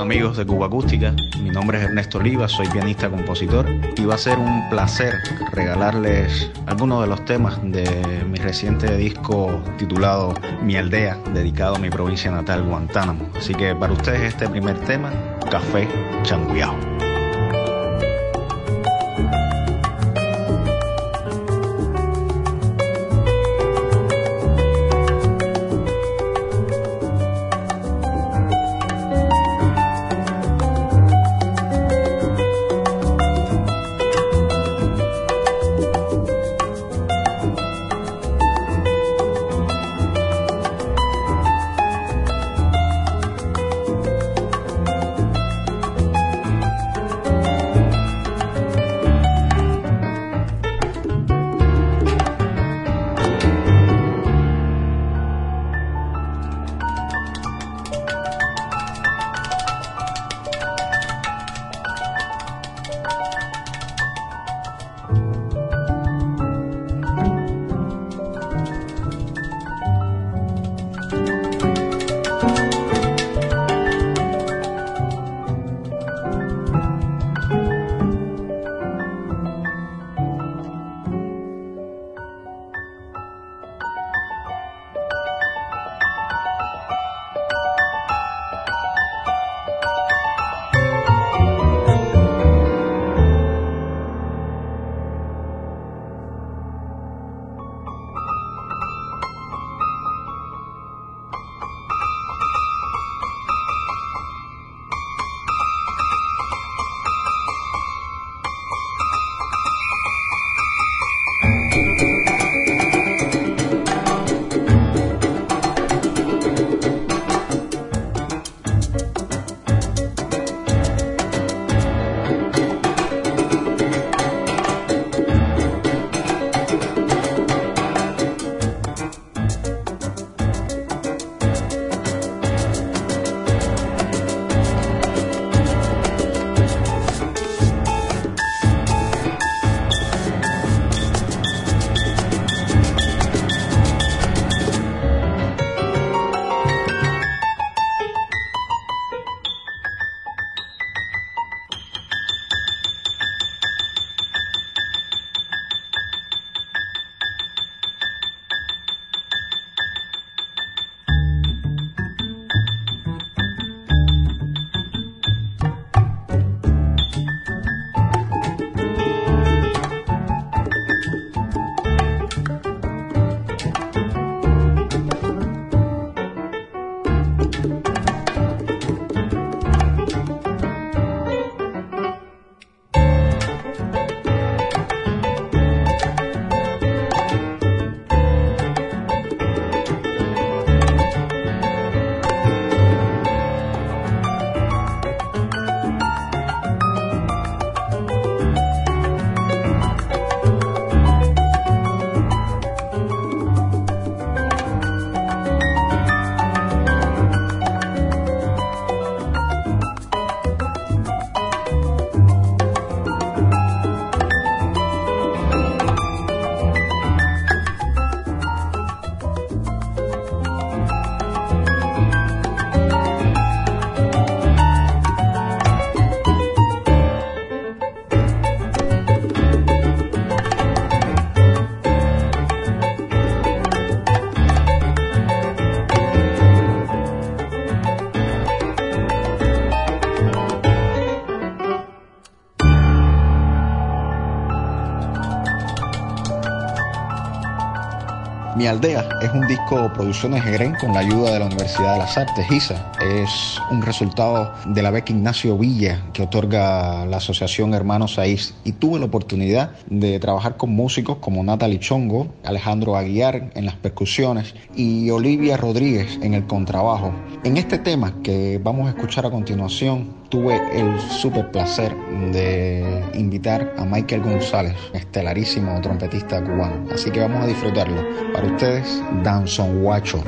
Amigos de Cuba Acústica, mi nombre es Ernesto Oliva, soy pianista compositor y va a ser un placer regalarles algunos de los temas de mi reciente disco titulado Mi aldea, dedicado a mi provincia natal Guantánamo. Así que para ustedes este primer tema, Café Changuiao. Mi Aldea es un disco producciones Egren con la ayuda de la Universidad de las Artes, ISA. Es un resultado de la beca Ignacio Villa que otorga la Asociación Hermanos Saiz y tuve la oportunidad de trabajar con músicos como Natalie Chongo, Alejandro Aguiar en las percusiones y Olivia Rodríguez en el contrabajo. En este tema que vamos a escuchar a continuación tuve el super placer de invitar a Michael González, estelarísimo trompetista cubano. Así que vamos a disfrutarlo. Para ustedes, Danson Guacho.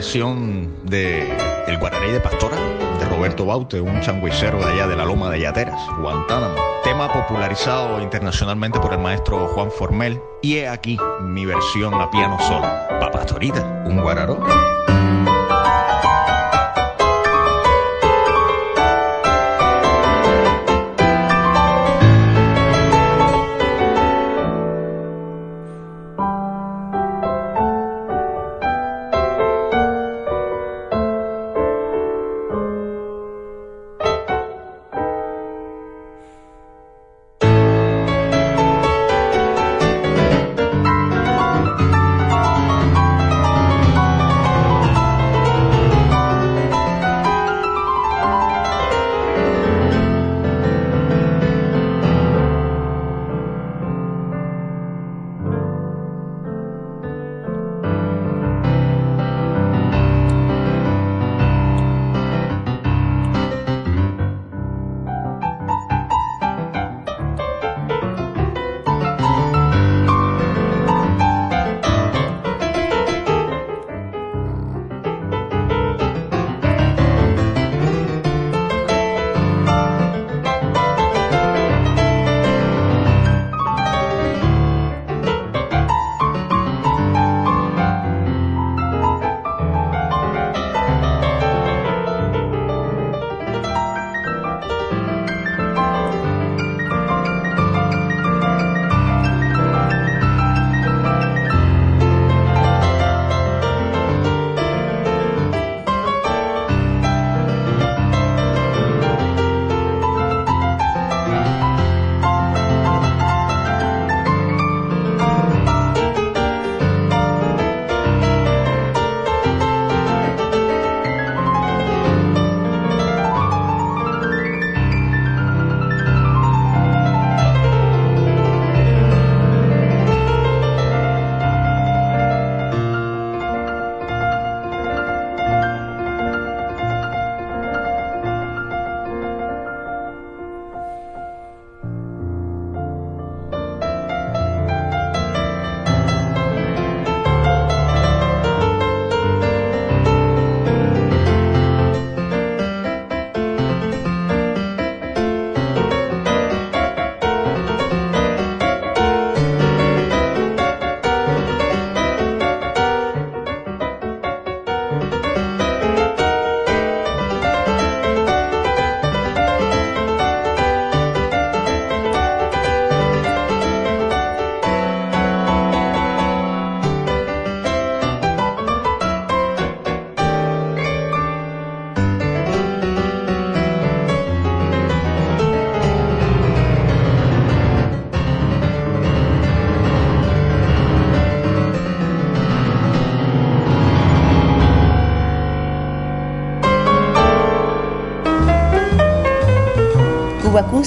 Versión de El Guaraní de Pastora de Roberto Baute, un changuicero de allá de la Loma de Yateras, Guantánamo. Tema popularizado internacionalmente por el maestro Juan Formel. Y he aquí mi versión a piano solo. Pa' Pastorita, un guararó.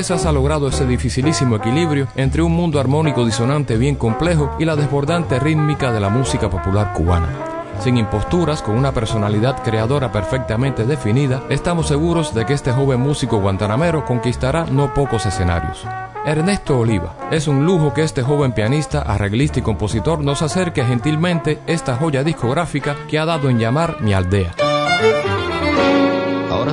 Piezas ha logrado ese dificilísimo equilibrio entre un mundo armónico disonante bien complejo y la desbordante rítmica de la música popular cubana. Sin imposturas, con una personalidad creadora perfectamente definida, estamos seguros de que este joven músico guantanamero conquistará no pocos escenarios. Ernesto Oliva, es un lujo que este joven pianista, arreglista y compositor nos acerque gentilmente esta joya discográfica que ha dado en llamar Mi Aldea.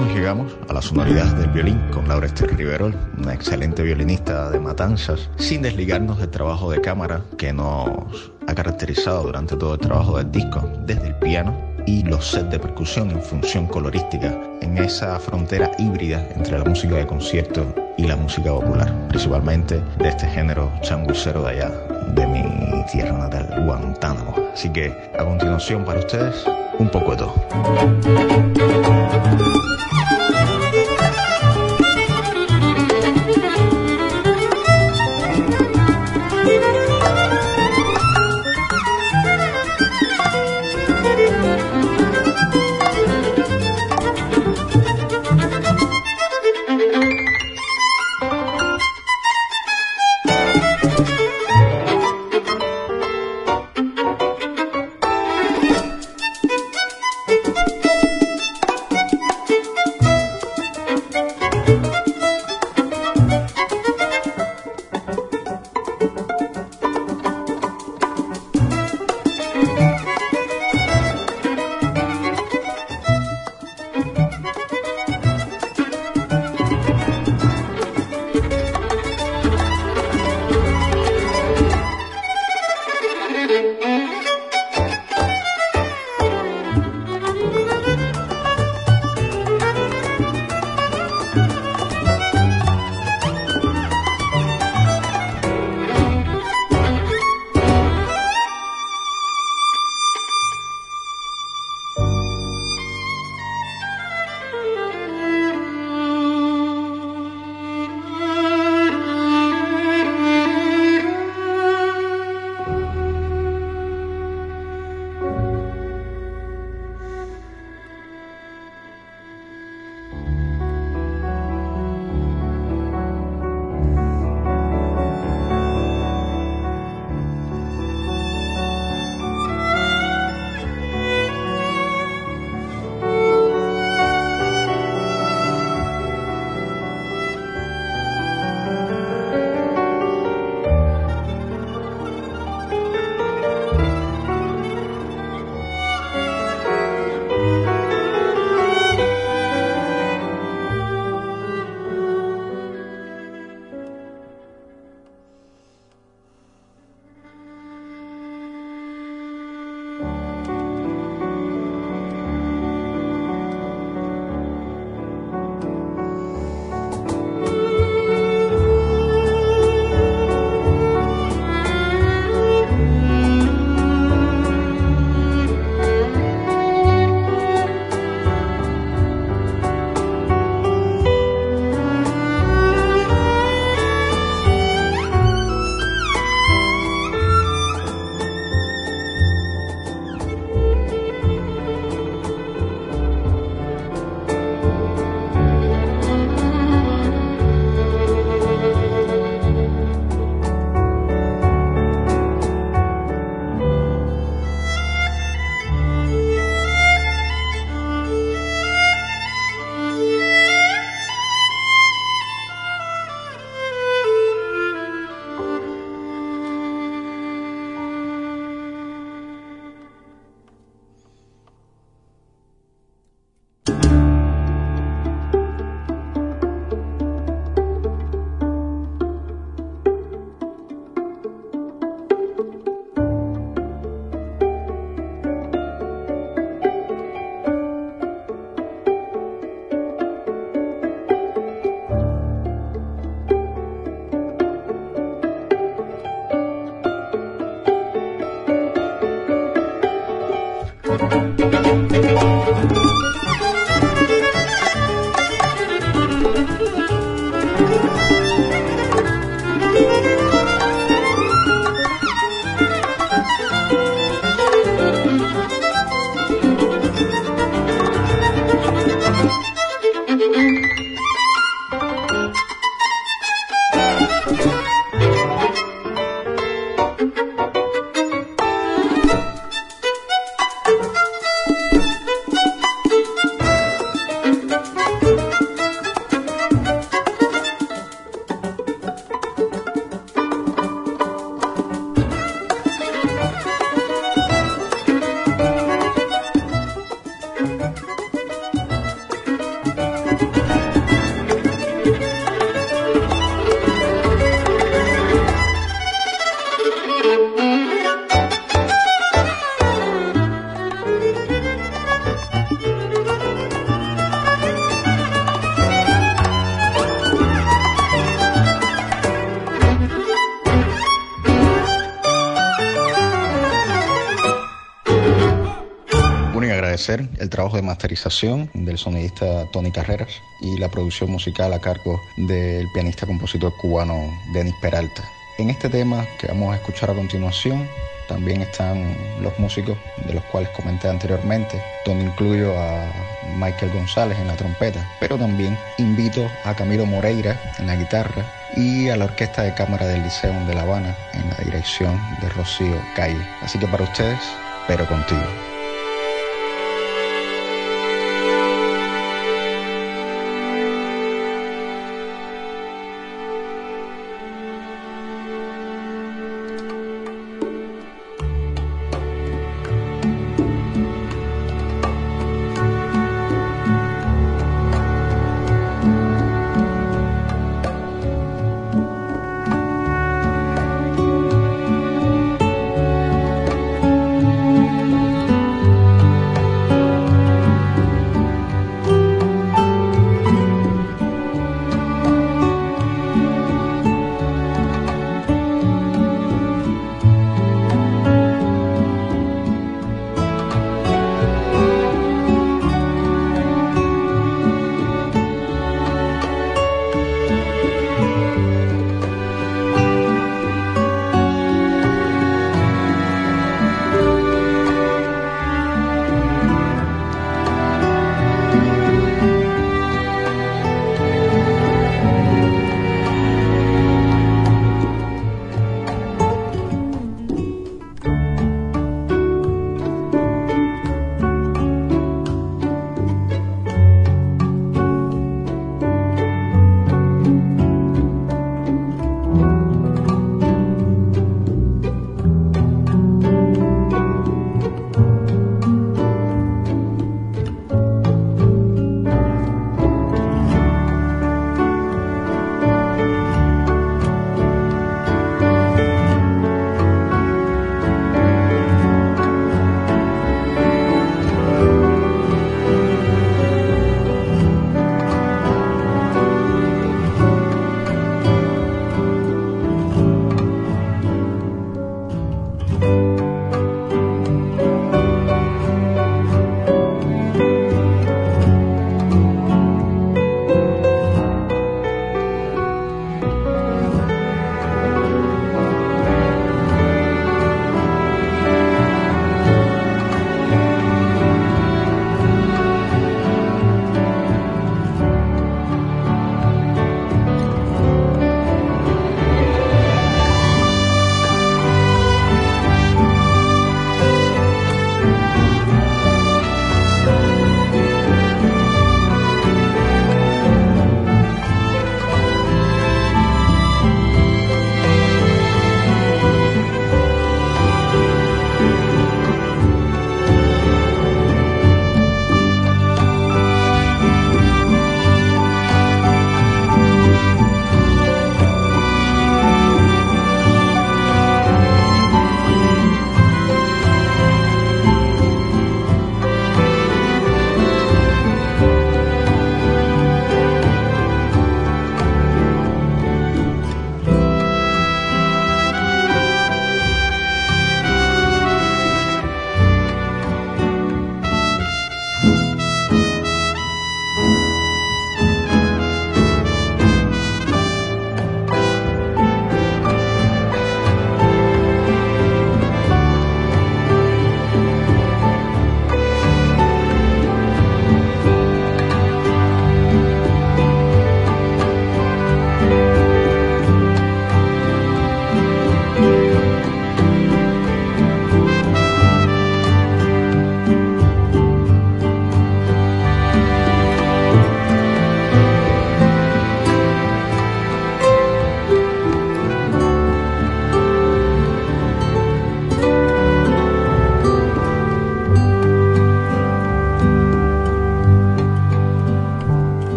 Nos llegamos a la sonoridad del violín con Laura Esther Riverol, una excelente violinista de Matanzas, sin desligarnos del trabajo de cámara que nos ha caracterizado durante todo el trabajo del disco, desde el piano y los sets de percusión en función colorística, en esa frontera híbrida entre la música de concierto y la música popular, principalmente de este género changucero de allá, de mi tierra natal, Guantánamo. Así que a continuación para ustedes, un poco de todo. Thank you. Trabajo de masterización del sonidista Tony Carreras y la producción musical a cargo del pianista compositor cubano Denis Peralta. En este tema que vamos a escuchar a continuación también están los músicos de los cuales comenté anteriormente, donde incluyo a Michael González en la trompeta, pero también invito a Camilo Moreira en la guitarra y a la Orquesta de Cámara del Liceo de La Habana en la dirección de Rocío Calle. Así que para ustedes, pero contigo.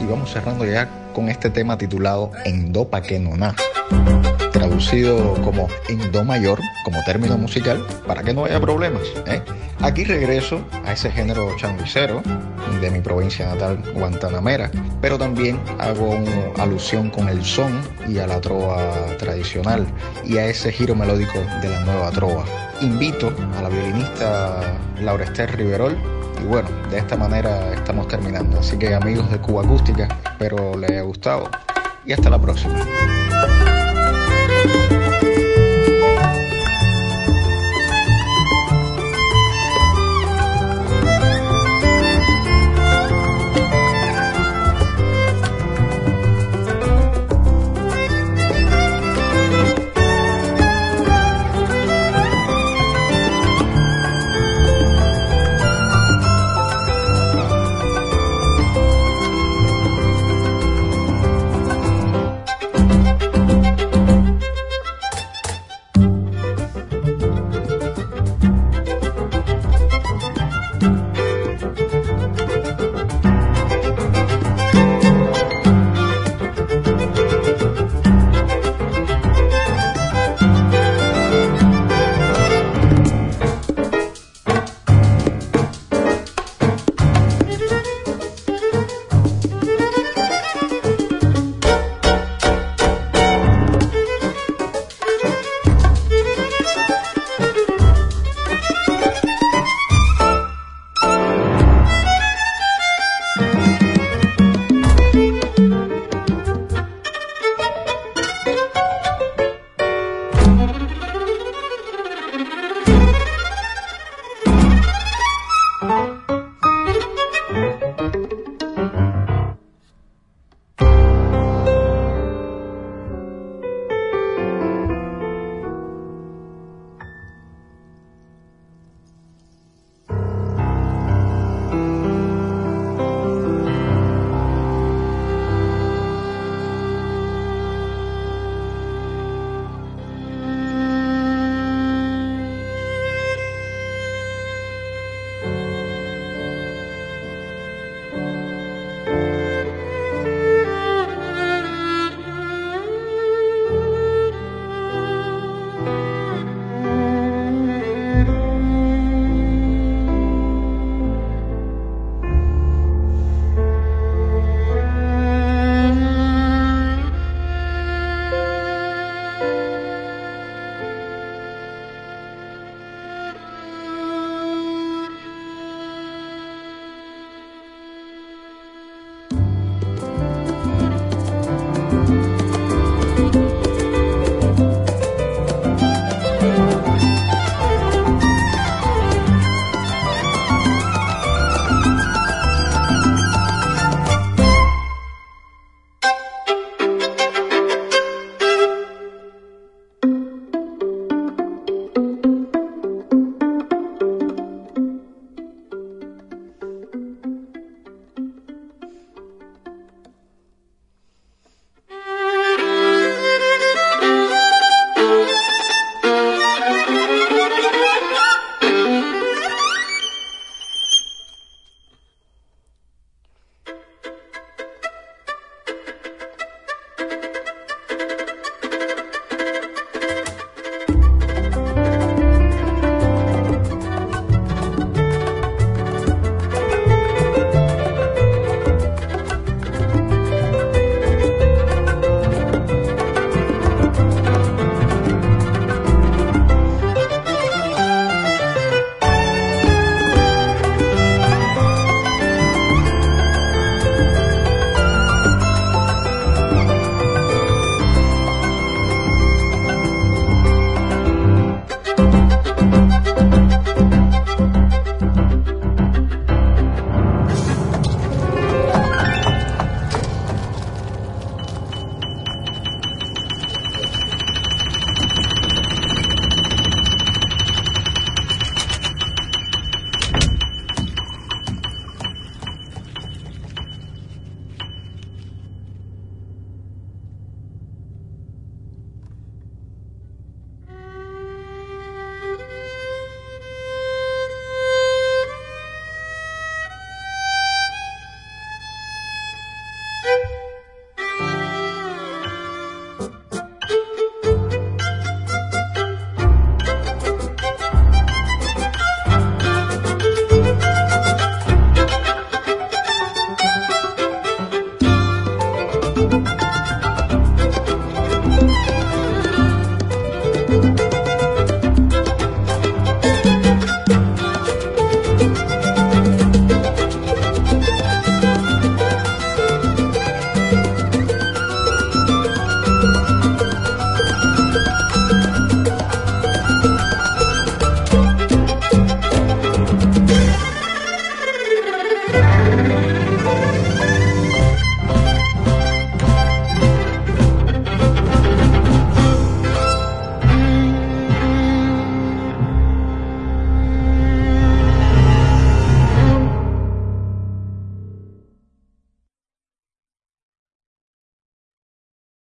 Y vamos cerrando ya con este tema titulado En Do Pa Que No Na, traducido como en Do mayor como término musical para que no haya problemas. ¿eh? Aquí regreso a ese género changuicero de mi provincia natal, Guantanamera, pero también hago alusión con el son y a la trova tradicional y a ese giro melódico de la nueva trova. Invito a la violinista Laura Esther Riverol y bueno, de esta manera estamos terminando. Así que amigos de Cuba Acústica, espero les haya gustado y hasta la próxima.